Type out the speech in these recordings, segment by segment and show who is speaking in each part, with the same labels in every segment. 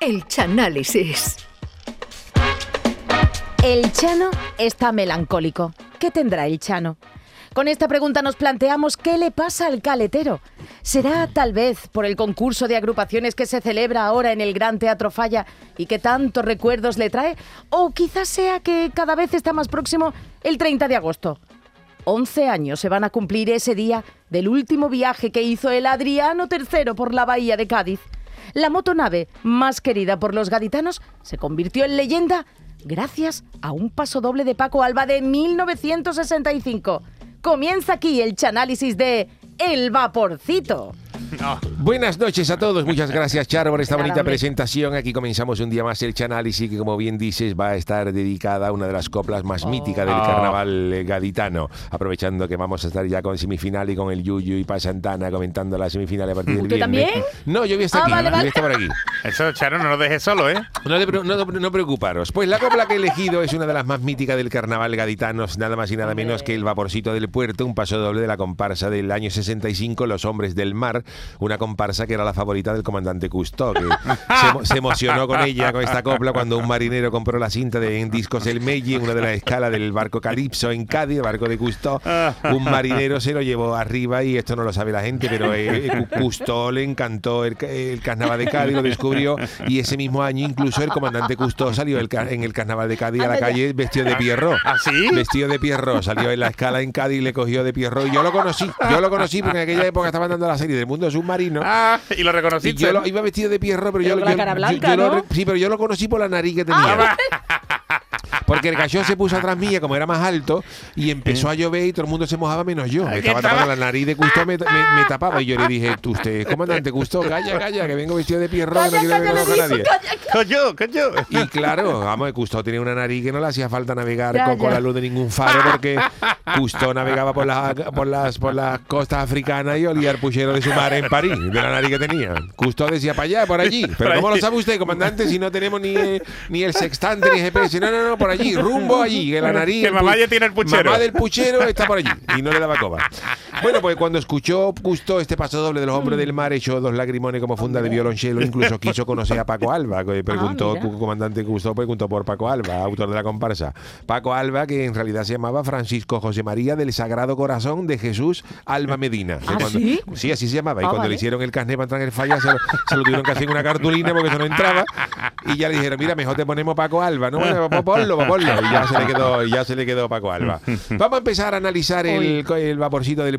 Speaker 1: El Chanálisis.
Speaker 2: El Chano está melancólico. ¿Qué tendrá el Chano? Con esta pregunta nos planteamos qué le pasa al caletero. ¿Será tal vez por el concurso de agrupaciones que se celebra ahora en el Gran Teatro Falla y que tantos recuerdos le trae? ¿O quizás sea que cada vez está más próximo el 30 de agosto? 11 años se van a cumplir ese día del último viaje que hizo el Adriano III por la bahía de Cádiz. La motonave más querida por los gaditanos se convirtió en leyenda gracias a un paso doble de Paco Alba de 1965. Comienza aquí el chanálisis de El Vaporcito.
Speaker 3: Buenas noches a todos, muchas gracias Charo por esta
Speaker 2: Nada,
Speaker 3: bonita
Speaker 2: hombre.
Speaker 3: presentación. Aquí comenzamos un día más el Chanálisis que como bien dices va a estar dedicada a una de las coplas más míticas del
Speaker 4: Oh.
Speaker 3: carnaval eh, gaditano. Aprovechando que vamos a estar ya con semifinal y con el Yuyu y Pa Santana comentando la semifinal a partir del
Speaker 2: ¿Usted
Speaker 3: viernes.
Speaker 2: también?
Speaker 3: No, yo voy a estar
Speaker 2: Ah,
Speaker 3: aquí,
Speaker 2: vale,
Speaker 3: yo voy a
Speaker 2: vale.
Speaker 3: estar por aquí.
Speaker 4: Eso, Charo, no lo dejes solo, ¿eh?
Speaker 3: No, te pre- no, no preocuparos. Pues la copla que he elegido es una de las más míticas del carnaval gaditano, nada más y nada menos que el Vaporcito del Puerto, un paso doble de la comparsa del año 65, Los Hombres del Mar, una comparsa que era la favorita del comandante Cousteau, que se, se emocionó con ella, con esta copla, cuando un marinero compró la cinta de en Discos El Melli, en una de las escalas del barco Calipso en Cádiz, el barco de Cousteau. Un marinero se lo llevó arriba y esto no lo sabe la gente, pero eh, eh, Cousteau le encantó el, el carnaval de Cádiz, lo descubrió y ese mismo año incluso el comandante Cousteau salió el en el carnaval de Cádiz a la calle vestido de Pierrot.
Speaker 4: ¿Ah, sí?
Speaker 3: Vestido de Pierrot, salió en la escala en Cádiz y le cogió de Pierrot y yo lo conocí, yo lo conocí porque en aquella época estaban dando la serie del mundo submarino.
Speaker 4: Ah, y lo
Speaker 3: Y
Speaker 4: reconociste.
Speaker 3: yo lo, iba vestido de Pierrot, pero,
Speaker 2: Pero
Speaker 3: yo,
Speaker 2: con la
Speaker 3: yo-
Speaker 2: cara
Speaker 3: yo-
Speaker 2: blanca,
Speaker 3: yo lo sí, pero yo lo conocí por la nariz que tenía. Porque el cachón se puso atrás mía, como era más alto, y empezó a llover y todo el mundo se mojaba menos yo. Me
Speaker 4: ¿qué
Speaker 3: estaba tapando la nariz de Gusto, me, me- me tapaba. Y yo le dije, "Tú, usted, comandante Gusto, calla, calla, que vengo vestido de Pierrot, que no quiero me conozca nadie.
Speaker 4: Coño, coño.
Speaker 3: Y claro, vamos, Gusto tenía una nariz que no le hacía falta navegar
Speaker 2: Ya,
Speaker 3: con, con
Speaker 2: ya.
Speaker 3: la luz de ningún faro porque Gusto navegaba por las, por las por las costas africanas y olía el puchero de su mar en París, de la nariz que tenía. Gusto decía para allá, por allí. Pero ¿cómo lo sabe usted, comandante, si no tenemos ni, eh, ni el sextante ni GPS? No, no, no, por allí, rumbo allí, que la nariz...
Speaker 4: Que mamá ya tiene el puchero.
Speaker 3: Mamá del puchero está por allí y no le daba coba. Bueno, pues cuando escuchó Gusto este paso doble de los hombres del mar, echó dos lagrimones como funda de violonchelo, incluso quiso conocer a Paco Alba, que preguntó, cu- comandante Gusto preguntó por Paco Alba, autor de la comparsa. Paco Alba, que en realidad se llamaba Francisco José María del Sagrado Corazón de Jesús Alba Medina.
Speaker 2: ¿Ah,
Speaker 3: cuando-
Speaker 2: sí?
Speaker 3: Sí, así se llamaba. Y
Speaker 2: Ah,
Speaker 3: cuando
Speaker 2: vale.
Speaker 3: le hicieron el carnet para entrar en el falla, se lo, se lo tuvieron que hacer en una cartulina porque eso no entraba. Y ya le dijeron, mira, mejor te ponemos Paco Alba, ¿no? Bueno, pues ponlo, pues ponlo. Y ya se le quedó, ya se le quedó Paco Alba. Vamos a empezar a analizar el, el vaporcito del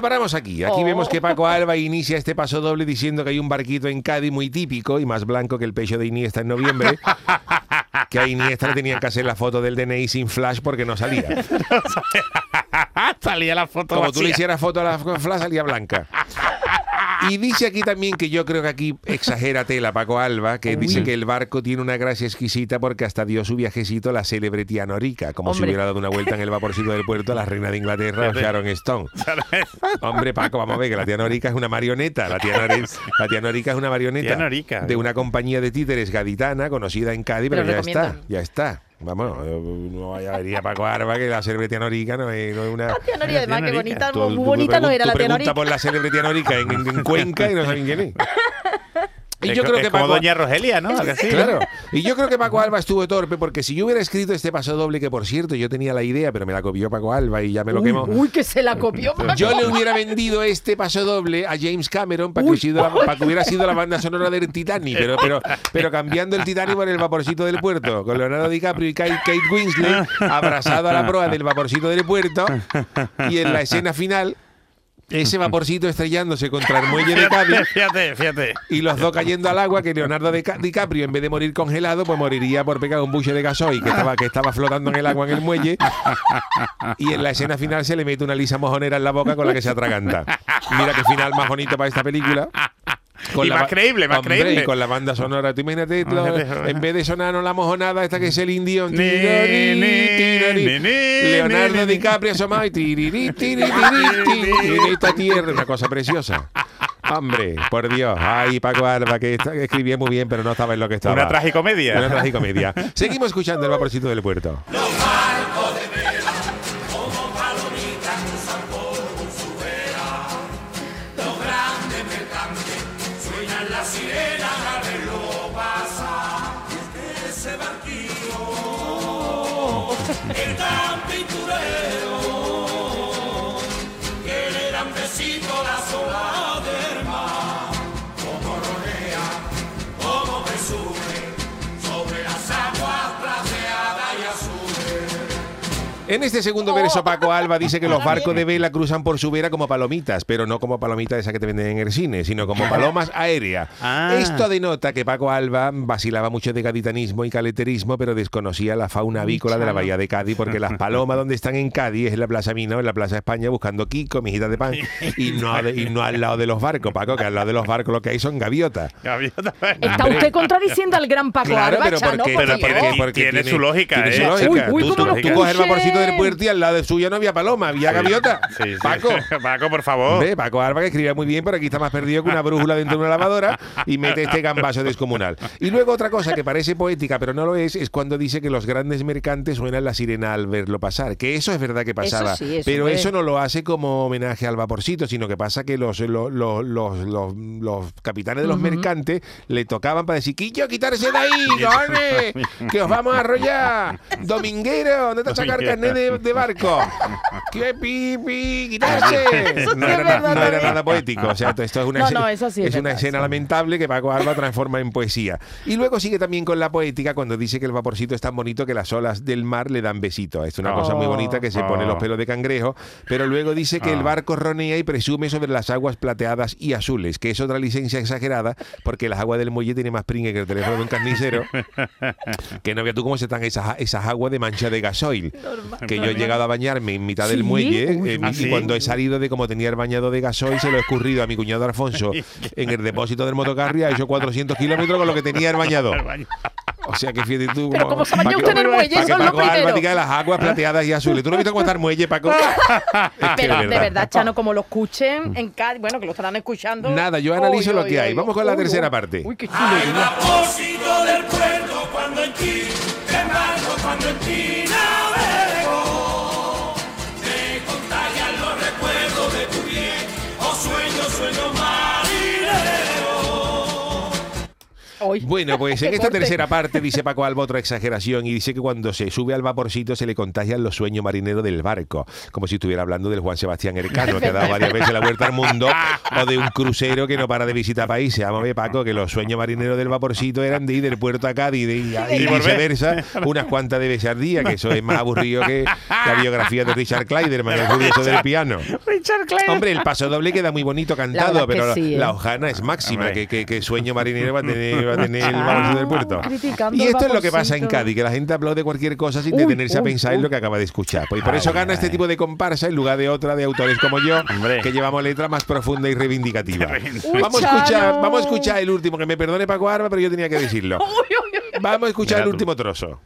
Speaker 3: paramos aquí. Aquí
Speaker 2: Oh.
Speaker 3: vemos que Paco Alba inicia este paso doble diciendo que hay un barquito en Cádiz muy típico y más blanco que el pecho de Iniesta en noviembre. que a Iniesta le tenían que hacer la foto del DNI sin flash porque no salía.
Speaker 4: Salía la foto
Speaker 3: Como tú le
Speaker 4: vacía.
Speaker 3: hicieras foto a la flash, salía blanca. Y dice aquí también que yo creo que aquí exagera tela Paco Alba, que dice que el barco tiene una gracia exquisita porque hasta dio su viajecito a la célebre tía Norica, como si hubiera dado una vuelta en el vaporcito del puerto a la reina de Inglaterra, Sharon Stone. Hombre, Paco, vamos a ver que la tía Norica es una marioneta. La tía, Nori- la tía Norica es una marioneta
Speaker 4: Tía Norica.
Speaker 3: de una compañía de títeres gaditana conocida en Cádiz, pero,
Speaker 2: Pero
Speaker 3: ya está, ya está. Vamos, no vaya a venir a Paco Alba que la célebre tía Norica no es, no es una...
Speaker 2: La tía Nori, además, qué
Speaker 4: Norica.
Speaker 2: bonita,
Speaker 3: Tú-
Speaker 2: muy
Speaker 3: tú
Speaker 2: bonita no era
Speaker 3: tú
Speaker 2: la tía
Speaker 3: pregunta por la célebre tía Norica en, en- en Cuenca y no saben quién es. Y yo creo
Speaker 4: es
Speaker 3: que
Speaker 4: como
Speaker 3: Paco,
Speaker 4: Doña Rogelia, ¿no?
Speaker 3: Claro. Y yo creo que Paco Alba estuvo torpe porque si yo hubiera escrito este paso doble, que por cierto yo tenía la idea, pero me la copió Paco Alba y ya me lo
Speaker 2: Uy,
Speaker 3: quemó.
Speaker 2: uy, que se la copió. Paco.
Speaker 3: Yo le hubiera vendido este paso doble a James Cameron para que, sido la- para que hubiera sido la banda sonora del Titanic, pero, pero, pero cambiando el Titanic por el vaporcito del puerto, con Leonardo DiCaprio y Kate, Kate Winslet abrazado a la proa del vaporcito del puerto y en la escena final ese vaporcito estrellándose contra el muelle de Cádiz
Speaker 4: Fíjate, fíjate.
Speaker 3: y los dos cayendo al agua que Leonardo Dica- DiCaprio en vez de morir congelado pues moriría por pegar un buche de gasoil que estaba, que estaba flotando en el agua en el muelle y en la escena final se le mete una lisa mojonera en la boca con la que se atraganta. Mira qué final más bonito para esta película.
Speaker 4: Y
Speaker 3: la
Speaker 4: más creíble, más
Speaker 3: Hombre,
Speaker 4: creíble.
Speaker 3: Y con la banda sonora. Tú imagínate, lo- en vez de sonarnos la mojonada, esta que es el indio.
Speaker 4: Ni,
Speaker 3: tirari,
Speaker 4: ni,
Speaker 3: tirari,
Speaker 4: ni, ni,
Speaker 3: Leonardo. DiCaprio asomado y tiriri, tiriri, tiriri, en esta tierra. Una cosa preciosa. Hombre, por Dios. Ay, Paco Alba, que, escribía muy bien, pero no estaba en lo que estaba.
Speaker 4: Una tragicomedia.
Speaker 3: Una tragicomedia. Seguimos escuchando el vaporcito del puerto. La sirena. En este segundo verso, Paco Alba dice que los barcos de vela cruzan por su vera como palomitas, pero no como palomitas esa que te venden en el cine, sino como palomas aéreas.
Speaker 4: Ah.
Speaker 3: Esto denota que Paco Alba vacilaba mucho de gaditanismo y caleterismo, pero desconocía la fauna avícola de la bahía de Cádiz, porque las palomas donde están en Cádiz es en la Plaza Mina o en la Plaza España buscando Kiko, mijitas de pan, y no, y no al lado de los barcos, Paco, que al lado de los barcos lo que hay son gaviotas.
Speaker 4: Gaviota.
Speaker 2: Está usted contradiciendo al gran Paco
Speaker 3: Claro,
Speaker 2: Alba,
Speaker 3: pero
Speaker 2: Chano,
Speaker 3: porque,
Speaker 4: tiene- tiene su lógica,
Speaker 3: tiene su
Speaker 4: ¿eh?
Speaker 3: lógica.
Speaker 2: Uy, uy,
Speaker 3: tú, coges el vaporcito del puerto y al lado de suyo no había paloma, había gaviota.
Speaker 4: Sí, sí.
Speaker 3: Paco.
Speaker 4: Paco, por favor.
Speaker 3: Paco Alba que escribía muy bien, pero aquí está más perdido que una brújula dentro de una lavadora y mete este gambazo descomunal. Y luego otra cosa que parece poética, pero no lo es, es cuando dice que los grandes mercantes suenan la sirena al verlo pasar. Que eso es verdad que pasaba.
Speaker 2: sí, eso
Speaker 3: pero
Speaker 2: es.
Speaker 3: eso no lo hace como homenaje al vaporcito, sino que pasa que los, los, los, los, los- los capitanes de los mercantes le tocaban para decir, Quillo, quitarse de ahí, que os vamos a arrollar. Dominguero, ¿dónde te vas a de, de barco? ¡Qué pipi! ¡Quitarse!
Speaker 2: Sí
Speaker 3: no era, no era nada poético. O sea, esto es una,
Speaker 2: No,
Speaker 3: escena-
Speaker 2: no, eso sí es
Speaker 3: es una escena lamentable que Paco Alba transforma en poesía. Y luego sigue también con la poética cuando dice que el vaporcito es tan bonito que las olas del mar le dan besito. Es una cosa muy
Speaker 2: Oh.
Speaker 3: bonita que se pone los pelos de cangrejo. Pero luego dice que el
Speaker 4: Ah.
Speaker 3: barco ronea y presume sobre las aguas plateadas y azules, que es otra licencia exagerada porque las aguas del muelle tiene más pringue que el teléfono de un carnicero. que no veas tú cómo se están esas, esas aguas de mancha de gasoil. Que yo he llegado a bañarme en mitad del
Speaker 2: ¿Sí?
Speaker 3: muelle
Speaker 2: Uy,
Speaker 3: eh,
Speaker 4: ¿Ah,
Speaker 3: y
Speaker 4: sí?
Speaker 3: cuando he salido de como tenía el bañado de gasoil se lo he escurrido a mi cuñado Alfonso en el depósito del motocarro y ha hecho 400 kilómetros con lo que tenía el bañado. O sea que fíjate tú.
Speaker 2: Pero como se
Speaker 3: que-
Speaker 2: usted en el muelle, eso
Speaker 3: que
Speaker 2: es lo primero.
Speaker 3: diga las aguas plateadas y azules. ¿Tú no has visto cómo está el muelle, Paco? Es que
Speaker 2: Pero de verdad, Chano, como lo escuchen en Cádiz, bueno, que lo estarán escuchando.
Speaker 3: Nada, yo analizo lo que hay. Vamos con la
Speaker 2: uy,
Speaker 3: tercera parte.
Speaker 2: Uy, qué chulo.
Speaker 1: Del puerto cuando en ti cuando en.
Speaker 3: Bueno, pues en esta tercera parte dice Paco Alba otra exageración y dice que cuando se sube al vaporcito se le contagian los sueños marineros del barco, como si estuviera hablando del Juan Sebastián Elcano, que ha dado varias veces la vuelta al mundo, o de un crucero que no para de visitar países. Vamos a ver, Paco, que los sueños marineros del vaporcito eran de ir del puerto a Cádiz y, de- y
Speaker 4: Y volver.
Speaker 3: viceversa, unas cuantas de veces al día, que eso es más aburrido que la biografía de Richard Clayderman, el curioso del piano.
Speaker 4: Richard Clay.
Speaker 3: Hombre, el paso doble queda muy bonito cantado, pero
Speaker 2: sí, ¿eh?
Speaker 3: la hojana es máxima, que, que sueño marinero va a tener, va a tener el del puerto.
Speaker 2: criticando
Speaker 3: Y esto es lo que pasa en. Cádiz, que la gente aplaude cualquier cosa sin
Speaker 2: Uy,
Speaker 3: detenerse a
Speaker 2: uy,
Speaker 3: pensar en lo que acaba de escuchar. Pues por eso
Speaker 4: Ay,
Speaker 3: gana este tipo de comparsa en lugar de otra de autores como yo,
Speaker 4: Hombre.
Speaker 3: que llevamos letra más profunda y reivindicativa.
Speaker 2: Uy,
Speaker 3: vamos, a escuchar, vamos a escuchar el último, que me perdone Paco Arba, pero yo tenía que decirlo.
Speaker 2: Uy, uy, uy.
Speaker 3: Vamos a escuchar
Speaker 4: Mira
Speaker 3: el
Speaker 4: tú.
Speaker 3: último trozo.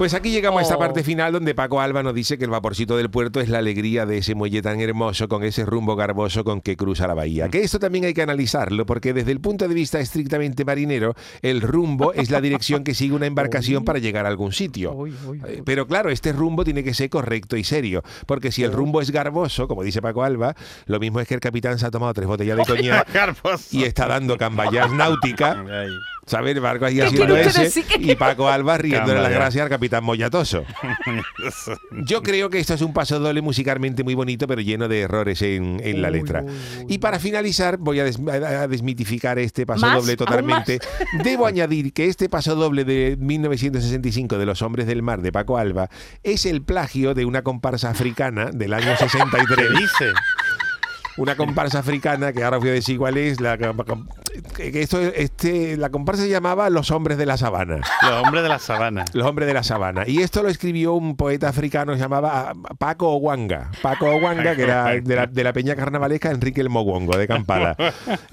Speaker 3: Pues aquí llegamos a esta
Speaker 2: Oh.
Speaker 3: parte final donde Paco Alba nos dice que el vaporcito del puerto es la alegría de ese muelle tan hermoso con ese rumbo garboso con que cruza la bahía. Que esto también hay que analizarlo porque desde el punto de vista estrictamente marinero, el rumbo es la dirección que sigue una embarcación para llegar a algún sitio. Eh, Pero claro, este rumbo tiene que ser correcto y serio, porque si el rumbo es garboso, como dice Paco Alba, lo mismo es que el capitán se ha tomado tres botellas de coñac y está dando cambayas náutica. ¿Sabes? El barco ahí
Speaker 2: ¿Qué
Speaker 3: haciendo ese
Speaker 2: decir?
Speaker 3: y Paco Alba riéndole las gracias al capitán Mollatoso. Yo creo que esto es un paso doble musicalmente muy bonito, pero lleno de errores en, en la letra. Y para finalizar, voy a, des- a- a desmitificar este paso
Speaker 2: ¿Más?
Speaker 3: doble
Speaker 2: ¿Aún
Speaker 3: totalmente. Debo añadir que este paso doble de 1965 de Los Hombres del Mar de Paco Alba es el plagio de una comparsa africana del año 63.
Speaker 4: ¿Qué dice?
Speaker 3: Una comparsa africana que ahora os voy a decir cuál es. La, que esto, este, la comparsa se llamaba Los Hombres de la Sabana.
Speaker 4: Los hombres de la sabana.
Speaker 3: Los hombres de la sabana. Y esto lo escribió un poeta africano que se llamaba Paco Owanga. Paco Owanga, que era de la, de la peña carnavalesca Enrique el Mogongo, de Kampala.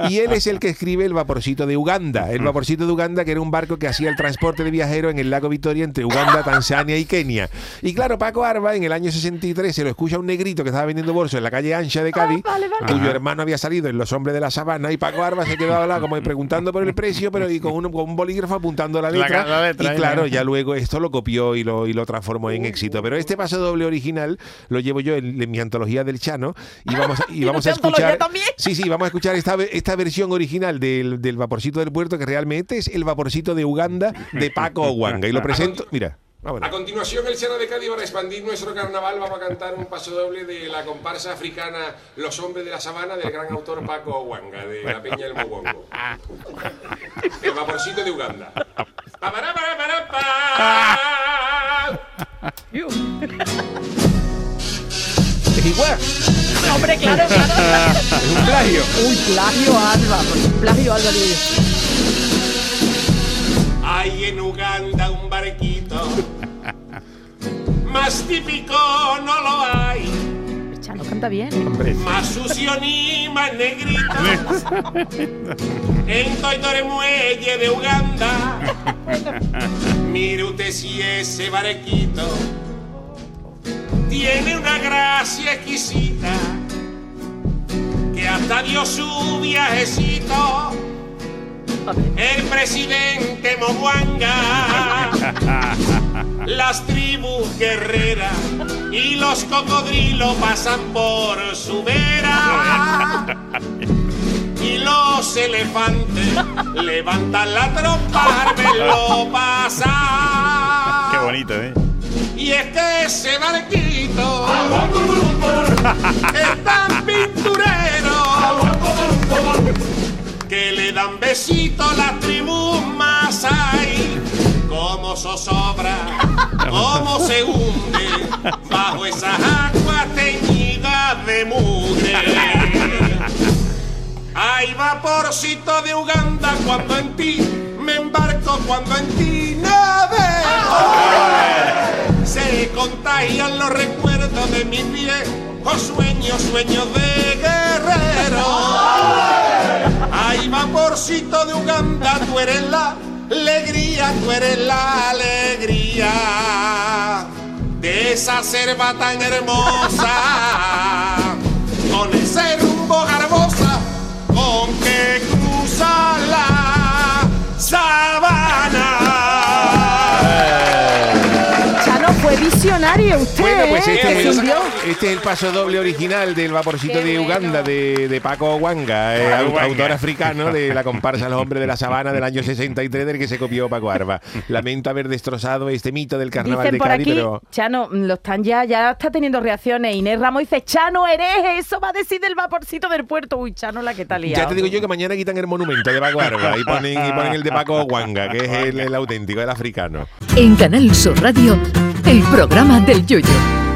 Speaker 3: Y él es el que escribe el vaporcito de Uganda. El vaporcito de Uganda, que era un barco que hacía el transporte de viajeros en el lago Victoria entre Uganda, Tanzania y Kenia. Y claro, Paco Arba, en el año 63, se lo escucha a un negrito que estaba vendiendo bolsos en la calle Ancha de Cádiz,
Speaker 2: vale, vale.
Speaker 3: Cuyo
Speaker 4: Ajá.
Speaker 3: hermano había salido en Los Hombres de la Sabana, y Paco Arba se quedaba là como preguntando por el precio, pero y con un, con un bolígrafo apuntando la
Speaker 4: La
Speaker 3: letra.
Speaker 4: ca- la letra,
Speaker 3: y
Speaker 4: ¿eh?
Speaker 3: claro, ya luego esto lo copió y lo, y lo transformó en éxito. Pero este paso doble original lo llevo yo en, en mi antología del Chano y vamos, a- y vamos a
Speaker 2: ¿Tiene antología
Speaker 3: escuchar.
Speaker 2: también?
Speaker 3: Sí, sí, vamos a escuchar esta, esta versión original del, del vaporcito del puerto, que realmente es el vaporcito de Uganda de Paco Owanga. Y lo presento, mira. Vámonos.
Speaker 5: A continuación, el Chano de Cádiz, para expandir nuestro carnaval, vamos a cantar un paso doble de la comparsa africana Los Hombres de la Sabana del gran autor Paco Wanga, de la Peña del Mogongo. El vaporcito de Uganda.
Speaker 3: Es igual,
Speaker 2: Hombre, claro, claro.
Speaker 3: es un plagio.
Speaker 2: Uy, plagio Alba. Plagio Alba, yo.
Speaker 5: Hay en Uganda un barquito. Más típico no lo hay.
Speaker 2: Chano canta bien.
Speaker 5: Más sucio ni más negrito. En Toitore Muelle de Uganda. Mire usted si ese barquito tiene una gracia exquisita. Que hasta dio su viajecito. El presidente Moguanga las tribus guerreras y los cocodrilos pasan por su vera. Y los elefantes levantan la trompa verlo pasar.
Speaker 4: Qué bonito, ¿eh?
Speaker 5: Y es que ese barquito es tan pinturero que le dan besitos las tribus Masai. Como zozobra, como se hunde bajo esas aguas teñidas de mugre. Hay vaporcito de Uganda cuando en ti me embarco, cuando en ti navego. Se contagian los recuerdos de mis viejos sueños, sueños de guerrero. Ay, vaporcito de Uganda, tú eres la alegría, tú eres la alegría de esa selva tan hermosa,
Speaker 2: usted.
Speaker 3: Bueno, pues
Speaker 2: ¿eh?
Speaker 3: este, es el, este es el paso doble original del vaporcito
Speaker 2: Qué
Speaker 3: de
Speaker 2: bueno.
Speaker 3: Uganda de, de Paco Wanga, eh,
Speaker 4: Wanga.
Speaker 3: autor africano de la comparsa Los Hombres de la Sabana del año 63 del que se copió Paco Arba. Lamento haber destrozado este mito del carnaval
Speaker 2: Dicen
Speaker 3: de
Speaker 2: por
Speaker 3: Cádiz,
Speaker 2: aquí,
Speaker 3: pero
Speaker 2: Chano, lo están ya, ya está teniendo reacciones. Inés Ramos dice, Chano, hereje, eso va a decir del vaporcito del puerto. Uy, Chano, la que está liado.
Speaker 3: ya te digo yo que mañana quitan el monumento de Paco Arba y ponen, y ponen el de Paco Wanga, que es el, el auténtico, el africano.
Speaker 6: En Canal Sur Radio, el programa del Yoyo.